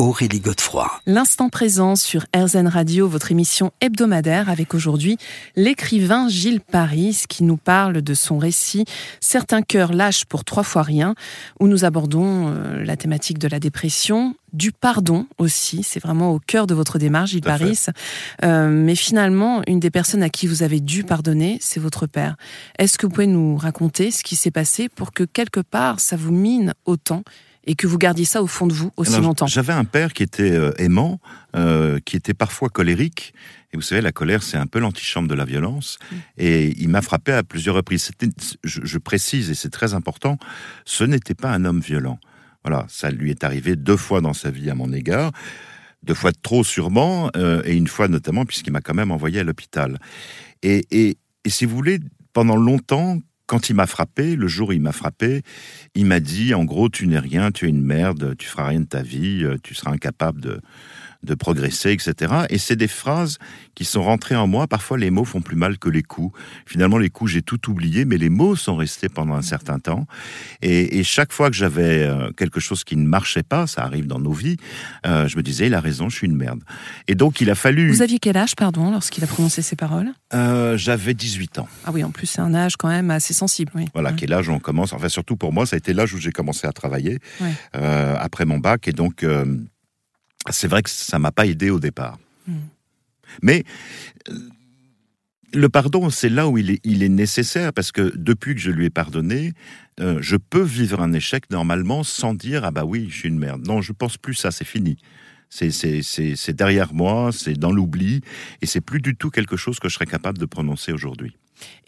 Aurélie Godefroy. L'instant présent sur RZN Radio, votre émission hebdomadaire avec aujourd'hui l'écrivain Gilles Paris qui nous parle de son récit Certains cœurs lâchent pour trois fois rien, où nous abordons euh, la thématique de la dépression, du pardon aussi, c'est vraiment au cœur de votre démarche Gilles Paris. Euh, mais finalement, une des personnes à qui vous avez dû pardonner, c'est votre père. Est-ce que vous pouvez nous raconter ce qui s'est passé pour que quelque part ça vous mine autant et que vous gardiez ça au fond de vous aussi longtemps J'avais un père qui était euh, aimant, euh, qui était parfois colérique. Et vous savez, la colère, c'est un peu l'antichambre de la violence. Mm. Et il m'a frappé à plusieurs reprises. Je, je précise, et c'est très important, ce n'était pas un homme violent. Voilà, ça lui est arrivé deux fois dans sa vie à mon égard deux fois de trop sûrement, euh, et une fois notamment puisqu'il m'a quand même envoyé à l'hôpital. Et, et, et, si vous voulez, pendant longtemps, quand il m'a frappé, le jour où il m'a frappé, il m'a dit, en gros, tu n'es rien, tu es une merde, tu feras rien de ta vie, euh, tu seras incapable de, de progresser, etc. Et c'est des phrases qui sont rentrées en moi. Parfois, les mots font plus mal que les coups. Finalement, les coups, j'ai tout oublié, mais les mots sont restés pendant un certain temps. Et, chaque fois que j'avais euh, quelque chose qui ne marchait pas, ça arrive dans nos vies, euh, je me disais, il a raison, je suis une merde. Et donc, il a fallu... Vous aviez quel âge, pardon, lorsqu'il a prononcé ces paroles? Euh, J'avais 18 ans. Ah oui, en plus, c'est un âge quand même assez sensible. Oui. Voilà, quel âge on commence. Enfin, surtout pour moi, ça a été l'âge où j'ai commencé à travailler après mon bac. Et donc c'est vrai que ça m'a pas aidé au départ. Hmm. Mais euh, le pardon, c'est là où il est, il est, nécessaire, parce que depuis que je lui ai pardonné, euh, je peux vivre un échec normalement sans dire ah bah oui, je suis une merde. Non, je pense plus ça, c'est fini. C'est derrière moi, c'est dans l'oubli, et c'est plus du tout quelque chose que je serais capable de prononcer aujourd'hui.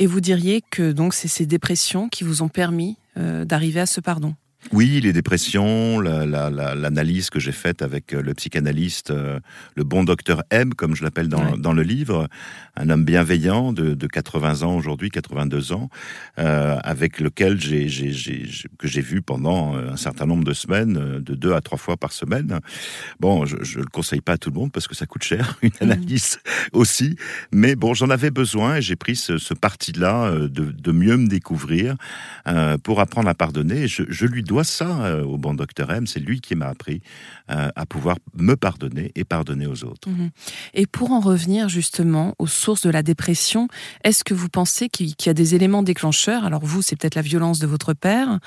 Et vous diriez que donc c'est ces dépressions qui vous ont permis euh, d'arriver à ce pardon? Oui, les dépressions, l'analyse que j'ai faite avec euh, le psychanalyste, euh, le bon docteur M, comme je l'appelle dans, le livre, un homme bienveillant de, 80 ans aujourd'hui, 82 ans, euh, avec lequel j'ai, que j'ai vu pendant un certain nombre de semaines, de deux à trois fois par semaine. Bon, je, ne le conseille pas à tout le monde parce que ça coûte cher, une mmh. analyse aussi, mais bon, j'en avais besoin et j'ai pris ce, parti-là de, mieux me découvrir pour apprendre à pardonner. je, je lui dois ça euh, au bon docteur M. C'est lui qui m'a appris euh, à pouvoir me pardonner et pardonner aux autres. Mhm. Et pour en revenir justement aux sources de la dépression, est-ce que vous pensez qu'il y a des éléments déclencheurs? Alors vous, c'est peut-être la violence de votre père.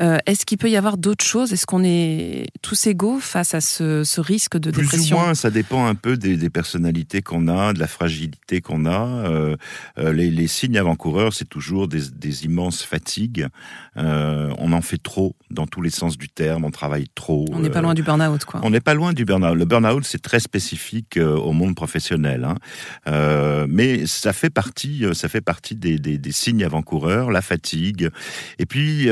Euh, est-ce qu'il peut y avoir d'autres choses? Est-ce qu'on est tous égaux face à ce, risque de dépression Plus ou moins, ça dépend un peu des, personnalités qu'on a, de la fragilité qu'on a. les, signes avant-coureurs, c'est toujours des, des, immenses fatigues. on en fait trop dans tous les sens du terme, on travaille trop. On n'est pas loin du burn-out, quoi. On n'est pas loin du burn-out. Le burn-out, c'est très spécifique euh, au monde professionnel, hein. euh, mais ça fait partie, euh, ça fait partie des, des, signes avant-coureurs, la fatigue, et puis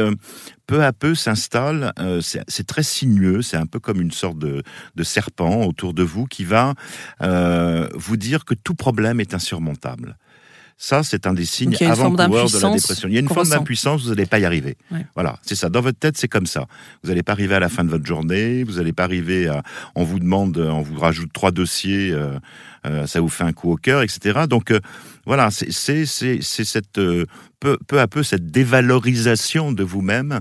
peu à peu s'installe, c'est très sinueux, c'est un peu comme une sorte de, de, serpent autour de vous qui va vous dire que tout problème est insurmontable. Ça, c'est un des signes avant-coureurs de la dépression. Il y a une forme d'impuissance, vous n'allez pas y arriver. Voilà, c'est ça. Dans votre tête, c'est comme ça. Vous n'allez pas arriver à la fin de votre journée, vous n'allez pas arriver à... On vous demande, on vous rajoute trois dossiers, euh, euh, ça vous fait un coup au cœur, etc. Donc, euh, voilà, c'est cette... Peu, peu, à peu cette dévalorisation de vous-même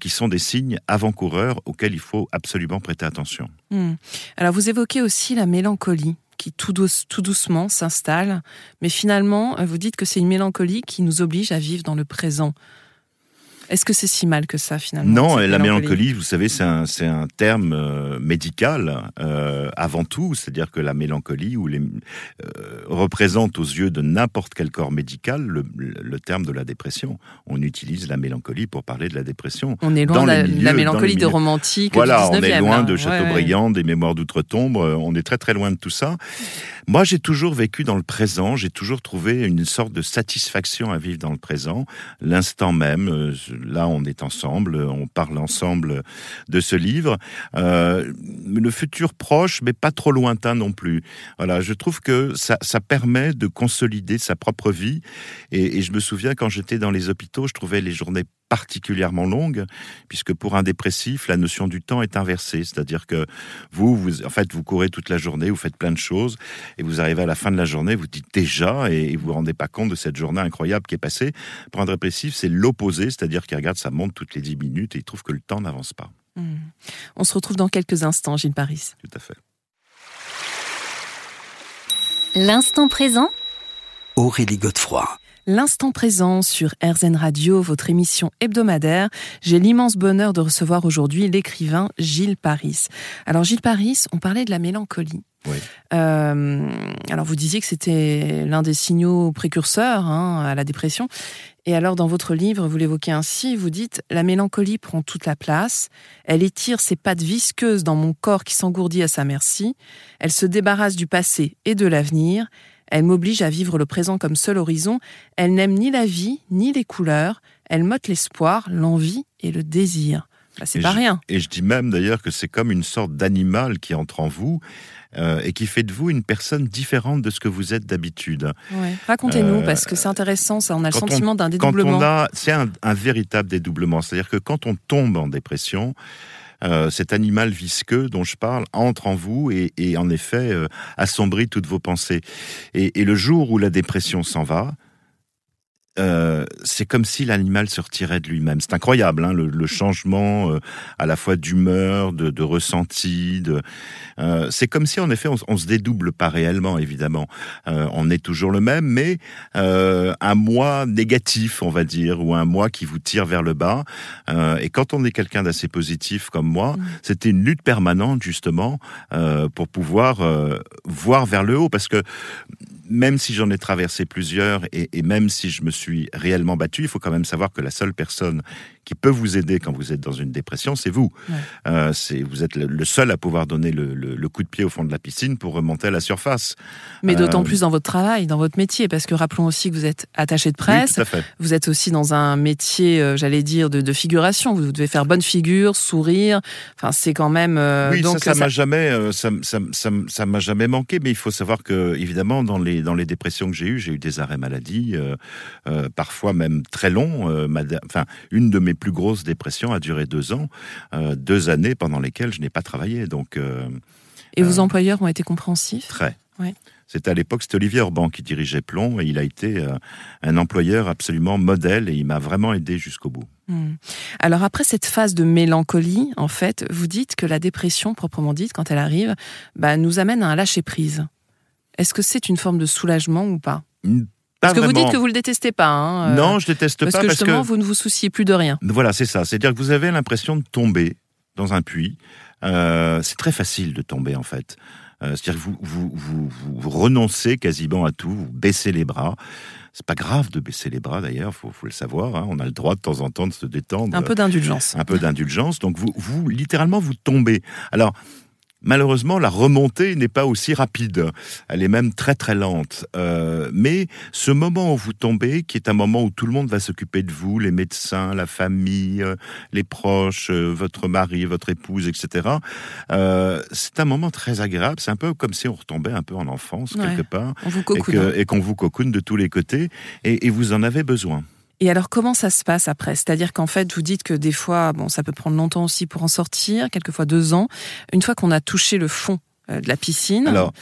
qui sont des signes avant-coureurs auxquels il faut absolument prêter attention. Hmm. Alors vous évoquez aussi la mélancolie qui tout, doucement s'installe. Mais finalement, vous dites que c'est une mélancolie qui nous oblige à vivre dans le présent. Est-ce que c'est si mal que ça finalement Non, la mélancolie, vous savez, c'est un, un, terme euh, médical euh, avant tout, c'est-à-dire que la mélancolie ou les, euh, représente aux yeux de n'importe quel corps médical le, le, terme de la dépression. On utilise la mélancolie pour parler de la dépression. On est loin de la, mélancolie de romantique. Voilà, on est loin de Chateaubriand, des Mémoires d'outre-tombe. On est très très loin de tout ça. Moi, j'ai toujours vécu dans le présent. J'ai toujours trouvé une sorte de satisfaction à vivre dans le présent, l'instant même là, on est ensemble, on parle ensemble de ce livre. Euh, le futur proche, mais pas trop lointain non plus. Voilà, je trouve que ça, permet de consolider sa propre vie. Et, et je me souviens quand j'étais dans les hôpitaux, je trouvais les journées particulièrement longue, puisque pour un dépressif, la notion du temps est inversée. C'est-à-dire que vous, vous, en fait, vous courez toute la journée, vous faites plein de choses, et vous arrivez à la fin de la journée, vous dites déjà, et vous vous rendez pas compte de cette journée incroyable qui est passée. Pour un dépressif, c'est l'opposé, c'est-à-dire qu'il regarde sa montre toutes les 10 minutes et il trouve que le temps n'avance pas. Hmm. On se retrouve dans quelques instants, Gilles Paris. Tout à fait. L'instant présent Aurélie Godefroy. L'instant présent sur RZN Radio, votre émission hebdomadaire. J'ai l'immense bonheur de recevoir aujourd'hui l'écrivain Gilles Paris. Alors Gilles Paris, on parlait de la mélancolie. Oui. Euh, alors vous disiez que c'était l'un des signaux précurseurs hein, à la dépression. Et alors dans votre livre, vous l'évoquez ainsi, vous dites La mélancolie prend toute la place, elle étire ses pattes visqueuses dans mon corps qui s'engourdit à sa merci, elle se débarrasse du passé et de l'avenir, elle m'oblige à vivre le présent comme seul horizon. Elle n'aime ni la vie, ni les couleurs. Elle motte l'espoir, l'envie et le désir. Bah, c'est pas rien. Et je dis même d'ailleurs que c'est comme une sorte d'animal qui entre en vous euh, et qui fait de vous une personne différente de ce que vous êtes d'habitude. Racontez-nous, euh, parce que c'est intéressant, ça, on a le sentiment d'un dédoublement. C'est un, un, véritable dédoublement. C'est-à-dire que quand on tombe en dépression, euh, cet animal visqueux dont je parle entre en vous et, en effet euh, assombrit toutes vos pensées. et, le jour où la dépression s'en va, euh, c'est comme si l'animal se retirait de lui-même. C'est incroyable, hein, le, changement euh, à la fois d'humeur, de, de, ressenti. De, euh, c'est comme si, en effet, on, on, se dédouble pas réellement, évidemment. on est toujours le même, mais un moi négatif, on va dire, ou un moi qui vous tire vers le bas. et quand on est quelqu'un d'assez positif comme moi, mmh. c'était une lutte permanente, justement, pour pouvoir voir vers le haut, parce que même si j'en ai traversé plusieurs et, et, même si je me suis réellement battu, il faut quand même savoir que la seule personne qui peut vous aider quand vous êtes dans une dépression, c'est vous. Euh, c'est vous êtes le, seul à pouvoir donner le, le, coup de pied au fond de la piscine pour remonter à la surface. Mais d'autant euh, plus dans votre travail, dans votre métier, parce que rappelons aussi que vous êtes attaché de presse. Vous êtes aussi dans un métier, euh, j'allais dire, de, de, figuration. Vous devez faire bonne figure, sourire. Enfin, c'est quand même. oui, donc ça, ça m'a jamais, ça m'a jamais manqué. Mais il faut savoir que, évidemment, dans les dans les dépressions que j'ai eues, j'ai eu des arrêts maladie, parfois même très longs. enfin, une de mes plus grosse dépression a duré deux ans, euh, deux années pendant lesquelles je n'ai pas travaillé. Donc, euh, et vos euh, employeurs ont été compréhensifs? Très. C'était à l'époque, c'était Olivier Orban qui dirigeait Plomb et il a été un employeur absolument modèle et il m'a vraiment aidé jusqu'au bout. Hmm. Alors après cette phase de mélancolie, en fait, vous dites que la dépression proprement dite, quand elle arrive, bah, nous amène à un lâcher prise. Est-ce que c'est une forme de soulagement ou pas? Parce que vous dites que vous le détestez pas. Hein, euh, non, je déteste pas. parce que justement, vous ne vous souciez plus de rien. Voilà, c'est ça. C'est-à-dire que vous avez l'impression de tomber dans un puits. Euh, c'est très facile de tomber en fait. Euh, c'est-à-dire que vous, vous, vous, vous, renoncez quasiment à tout, vous baissez les bras. C'est pas grave de baisser les bras d'ailleurs, faut, faut le savoir. Hein. On a le droit de temps en temps de se détendre. Un peu d'indulgence. Un peu d'indulgence. Donc vous, vous, littéralement, vous tombez. Alors, Malheureusement, la remontée n'est pas aussi rapide. Elle est même très très lente. Euh, mais ce moment où vous tombez, qui est un moment où tout le monde va s'occuper de vous, les médecins, la famille, euh, les proches, euh, votre mari, votre épouse, etc. c'est un moment très agréable. C'est un peu comme si on retombait un peu en enfance quelque part, on vous et qu'on vous cocoune de tous les côtés, et vous en avez besoin. Et alors, comment ça se passe après? C'est-à-dire qu'en fait, vous dites que des fois, bon, ça peut prendre longtemps aussi pour en sortir, quelquefois deux ans. Une fois qu'on a touché le fond euh, de la piscine. Alors,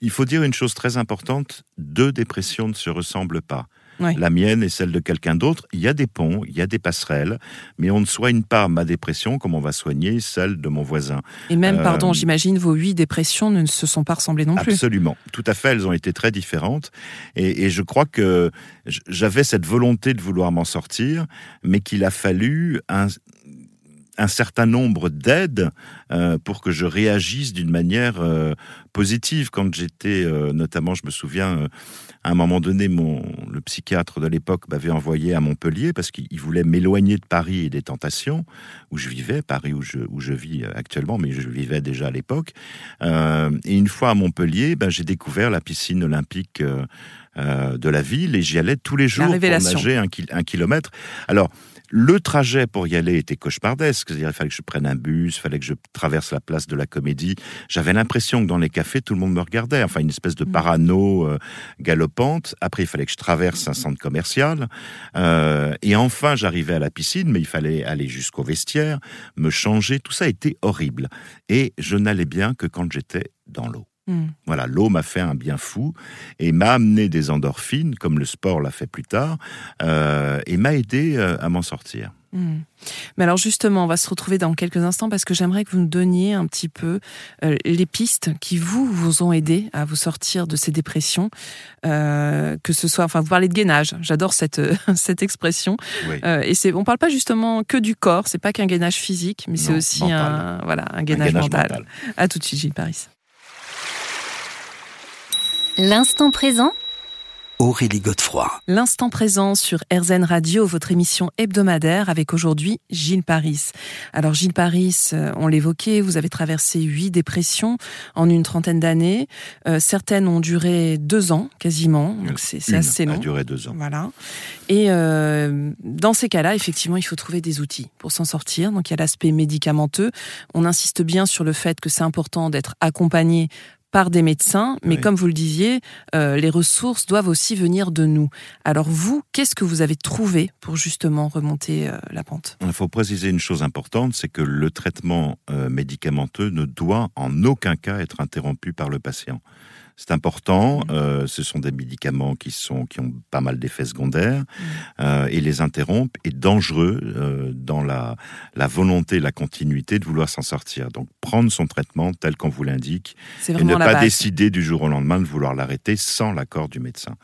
il faut dire une chose très importante deux dépressions ne se ressemblent pas la mienne et celle de quelqu'un d'autre. Il y a des ponts, il y a des passerelles, mais on ne soigne pas ma dépression comme on va soigner celle de mon voisin. Et même, pardon, euh, j'imagine, vos huit dépressions ne se sont pas ressemblées non plus. Absolument, tout à fait, elles ont été très différentes. Et, et je crois que j'avais cette volonté de vouloir m'en sortir, mais qu'il a fallu un, un certain nombre d'aides euh, pour que je réagisse d'une manière euh, positive. Quand j'étais, euh, notamment, je me souviens, à un moment donné, mon, le psychiatre de l'époque m'avait envoyé à Montpellier parce qu'il voulait m'éloigner de Paris et des tentations où je vivais, Paris où je, où je vis actuellement, mais je vivais déjà à l'époque. et une fois à Montpellier, ben, j'ai découvert la piscine olympique de la ville et j'y allais tous les jours pour nager un, un kilomètre. Alors, Le trajet pour y aller était cauchemardesque. C'est-à-dire, il fallait que je prenne un bus, il fallait que je traverse la place de la Comédie. J'avais l'impression que dans les cafés, tout le monde me regardait. Enfin, une espèce de Mm. parano euh, galopante. Après, il fallait que je traverse un centre commercial. Euh, et enfin, j'arrivais à la piscine, mais il fallait aller jusqu'au vestiaire, me changer. Tout ça était horrible. Et je n'allais bien que quand j'étais dans l'eau. Hmm. Voilà, l'eau m'a fait un bien fou et m'a amené des endorphines, comme le sport l'a fait plus tard, euh, et m'a aidé euh, à m'en sortir. Hmm. Mais alors justement, on va se retrouver dans quelques instants parce que j'aimerais que vous nous donniez un petit peu euh, les pistes qui vous vous ont aidé à vous sortir de ces dépressions, euh, que ce soit, enfin, vous parlez de gainage. J'adore cette cette expression. Oui. Et c'est, on parle pas justement que du corps. C'est pas qu'un gainage physique, mais c'est aussi mental. un voilà un gainage mental. mental. À tout de suite, Gilles Paris. L'instant présent Aurélie Godefroy. L'instant présent sur RZN Radio, votre émission hebdomadaire avec aujourd'hui Gilles Paris. Alors Gilles Paris, euh, on l'évoquait, vous avez traversé huit dépressions en une trentaine d'années. Euh, certaines ont duré deux ans quasiment, donc c'est assez a long. duré deux ans. Voilà. Et euh, dans ces cas-là, effectivement, il faut trouver des outils pour s'en sortir. Donc il y a l'aspect médicamenteux. On insiste bien sur le fait que c'est important d'être accompagné par des médecins, mais Oui. comme vous le disiez, euh, les ressources doivent aussi venir de nous. Alors vous, qu'est-ce que vous avez trouvé pour justement remonter euh, la pente? Il faut préciser une chose importante, c'est que le traitement euh, médicamenteux ne doit en aucun cas être interrompu par le patient. C'est important. euh, ce sont des médicaments qui sont qui ont pas mal d'effets secondaires euh, et les interrompre est dangereux euh, dans la la volonté, la continuité de vouloir s'en sortir. Donc prendre son traitement tel qu'on vous l'indique et ne pas base. décider du jour au lendemain de vouloir l'arrêter sans l'accord du médecin.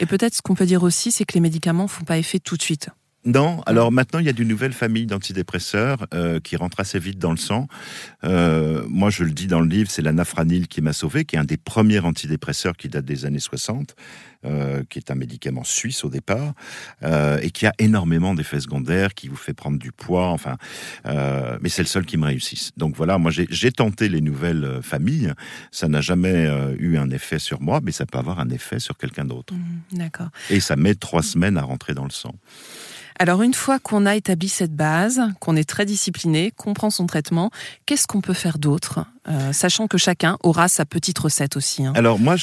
Et peut-être ce qu'on peut dire aussi, c'est que les médicaments font pas effet tout de suite. Non, alors maintenant il y a d'une nouvelle famille d'antidépresseurs euh, qui rentre assez vite dans le sang. Euh, moi je le dis dans le livre, c'est la nafranil qui m'a sauvé, qui est un des premiers antidépresseurs qui date des années 60, euh, qui est un médicament suisse au départ, euh, et qui a énormément d'effets secondaires, qui vous fait prendre du poids, enfin, euh, mais c'est le seul qui me réussisse. Donc voilà, moi j'ai tenté les nouvelles euh, familles, ça n'a jamais eu un effet sur moi, mais ça peut avoir un effet sur quelqu'un d'autre. Mhm, D'accord. Et ça met trois semaines à rentrer dans le sang. Alors une fois qu'on a établi cette base, qu'on est très discipliné, qu'on prend son traitement, qu'est-ce qu'on peut faire d'autre Euh, Sachant que chacun aura sa petite recette aussi. hein? Alors moi,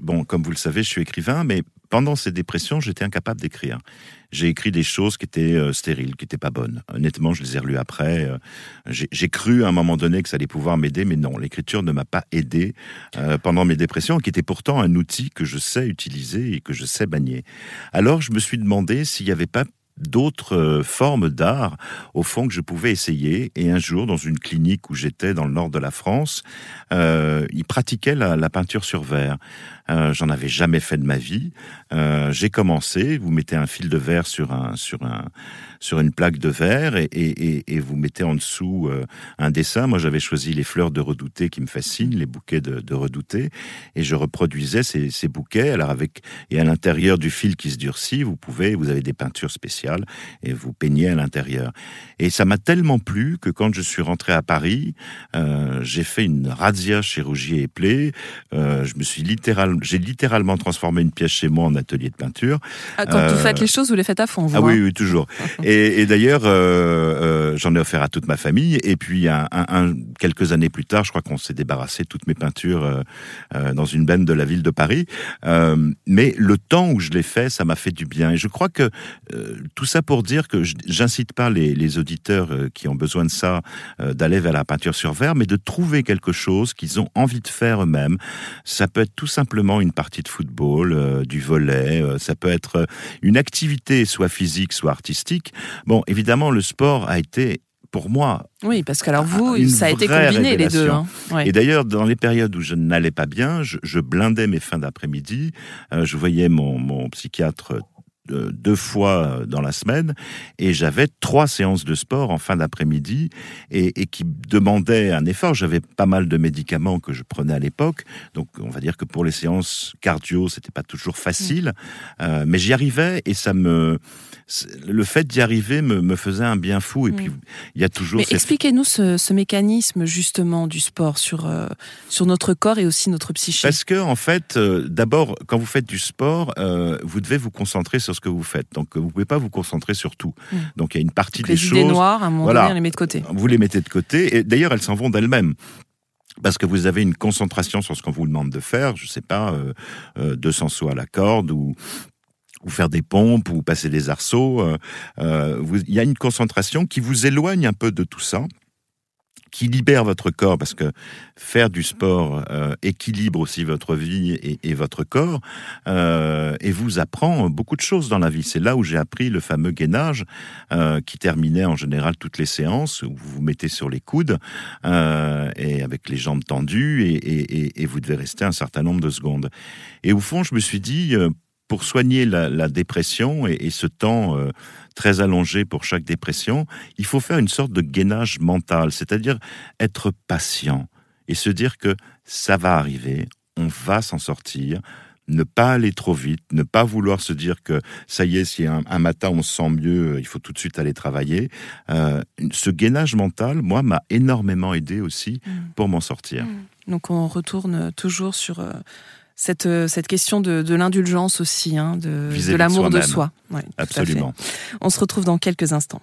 bon, comme vous le savez, je suis écrivain, mais pendant ces dépressions, j'étais incapable d'écrire. J'ai écrit des choses qui étaient euh, stériles, qui étaient pas bonnes. Honnêtement, je les ai relues après. euh, J'ai j'ai cru à un moment donné que ça allait pouvoir m'aider, mais non, l'écriture ne m'a pas aidé euh, pendant mes dépressions, qui était pourtant un outil que je sais utiliser et que je sais manier. Alors, je me suis demandé s'il n'y avait pas d'autres euh, formes d'art, au fond, que je pouvais essayer. Et un jour, dans une clinique où j'étais dans le nord de la France, euh, ils pratiquaient la, peinture sur verre. Euh, J'en avais jamais fait de ma vie. Euh, J'ai commencé. Vous mettez un fil de verre sur un sur un sur une plaque de verre et, et, vous mettez en dessous un dessin. Moi, j'avais choisi les fleurs de redouté qui me fascinent, les bouquets de, de redouté, et je reproduisais ces, ces bouquets. Alors avec et à l'intérieur du fil qui se durcit, vous pouvez, vous avez des peintures spéciales et vous peignez à l'intérieur. Et ça m'a tellement plu que quand je suis rentré à Paris, euh, j'ai fait une razzia chez Rougier et Play. Euh, je me suis littéralement, j'ai littéralement transformé une pièce chez moi en atelier de peinture. Ah, quand vous euh, faites les choses, vous les faites à fond. Vous, Ah oui, hein. oui, toujours. Et, et d'ailleurs, j'en ai offert à toute ma famille. Et puis, un, un- un- quelques années plus tard, je crois qu'on s'est débarrassé de toutes mes peintures dans une benne de la ville de Paris. Euh, mais le temps où je l'ai fait, ça m'a fait du bien. Et je crois que euh, tout ça pour dire que je- j'incite pas les, les auditeurs euh, qui ont besoin de ça euh, d'aller vers la peinture sur verre, mais de trouver quelque chose qu'ils ont envie de faire eux-mêmes. Ça peut être tout simplement une partie de football, euh, du volet. euh, ça peut être une activité, soit physique, soit artistique. Bon, évidemment, le sport a été pour moi. Oui, parce que alors vous, Une ça a été combiné les deux. hein. Ouais. Et d'ailleurs, dans les périodes où je n'allais pas bien, je, je blindais mes fins d'après-midi. Euh, je voyais mon, mon psychiatre deux fois euh, dans la semaine et j'avais trois séances de sport en fin d'après-midi et, et qui demandaient un effort. J'avais pas mal de médicaments que je prenais à l'époque, donc on va dire que pour les séances cardio, c'était pas toujours facile, euh, mais j'y arrivais et ça me, le fait d'y arriver me, me faisait un bien fou. Et Mm. puis il y a toujours cette expliquez-nous ce, ce mécanisme justement du sport sur, euh, sur notre corps et aussi notre psyché. Parce que en fait, euh, d'abord, quand vous faites du sport, euh, vous devez vous concentrer sur sur ce que vous faites. Donc vous pouvez pas vous concentrer sur tout. Mm. Donc il y a une partie Donc, des les choses. idées noires, à un moment Voilà. donné, on les met de côté. Vous les mettez de côté. Et d'ailleurs, elles s'en vont d'elles-mêmes. Parce que vous avez une concentration sur ce qu'on vous demande de faire, je sais pas, euh, euh, 200 sauts à la corde ou ou faire des pompes ou passer des arceaux. euh, euh, Il y a une concentration qui vous éloigne un peu de tout ça, qui libère votre corps, parce que faire du sport euh, équilibre aussi votre vie et, et votre corps, euh, et vous apprend beaucoup de choses dans la vie. C'est là où j'ai appris le fameux gainage, euh, qui terminait en général toutes les séances, où vous vous mettez sur les coudes, euh, et avec les jambes tendues, et, et- et- vous devez rester un certain nombre de secondes. Et au fond, je me suis dit, euh, pour soigner la, la dépression et, et ce temps euh, très allongé pour chaque dépression, il faut faire une sorte de gainage mental, c'est-à-dire être patient et se dire que ça va arriver, on va s'en sortir, ne pas aller trop vite, ne pas vouloir se dire que ça y est, si un, un matin on se sent mieux, il faut tout de suite aller travailler. Euh, ce gainage mental, moi, m'a énormément aidé aussi Mm. pour m'en sortir. Donc on retourne toujours sur euh, cette, euh, cette question de, de l'indulgence aussi, hein, de, de l'amour de soi. Ouais. Absolument. On se retrouve dans quelques instants.